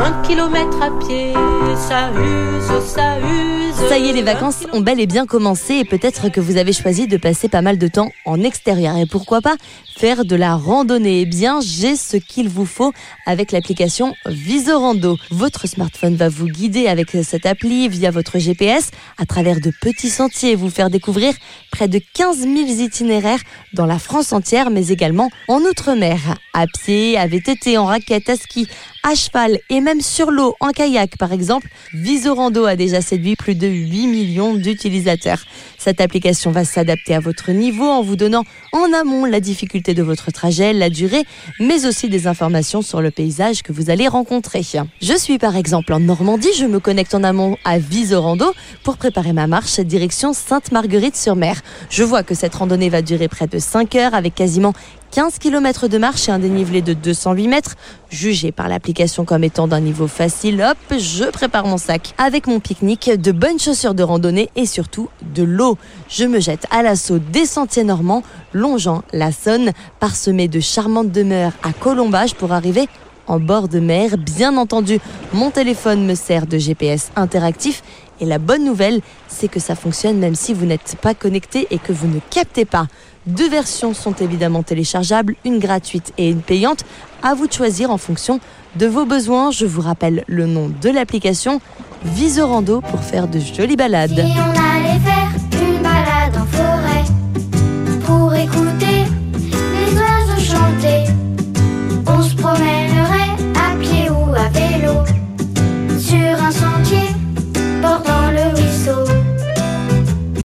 Un kilomètre à pied, ça use, ça use. Ça y les vacances ont bel et bien commencé et peut-être que vous avez choisi de passer pas mal de temps en extérieur. Et pourquoi pas faire de la randonnée? Eh bien, j'ai ce qu'il vous faut avec l'application Visorando. Votre smartphone va vous guider avec cette appli via votre GPS à travers de petits sentiers et vous faire découvrir près de 15 000 itinéraires dans la France entière, mais également en Outre-mer. À pied, à VTT, en raquette, à ski, à cheval et même sur l'eau, en kayak par exemple, Visorando a déjà séduit plus de 8 millions d'utilisateurs. Cette application va s'adapter à votre niveau en vous donnant en amont la difficulté de votre trajet, la durée, mais aussi des informations sur le paysage que vous allez rencontrer. Je suis par exemple en Normandie, je me connecte en amont à Visorando pour préparer ma marche direction Sainte-Marguerite-sur-Mer. Je vois que cette randonnée va durer près de 5 heures avec quasiment 15 km de marche et un dénivelé de 208 mètres. Jugé par l'application comme étant d'un niveau facile, hop, je prépare mon sac avec mon pique-nique, de bonnes chaussures de randonnée et surtout de l'eau. Je me jette à l'assaut des sentiers normands, longeant la Saône, parsemée de charmantes demeures à colombage pour arriver en bord de mer. Bien entendu, mon téléphone me sert de GPS interactif et la bonne nouvelle, c'est que ça fonctionne même si vous n'êtes pas connecté et que vous ne captez pas. Deux versions sont évidemment téléchargeables, une gratuite et une payante. À vous de choisir en fonction de vos besoins. Je vous rappelle le nom de l'application Visorando pour faire de jolies balades.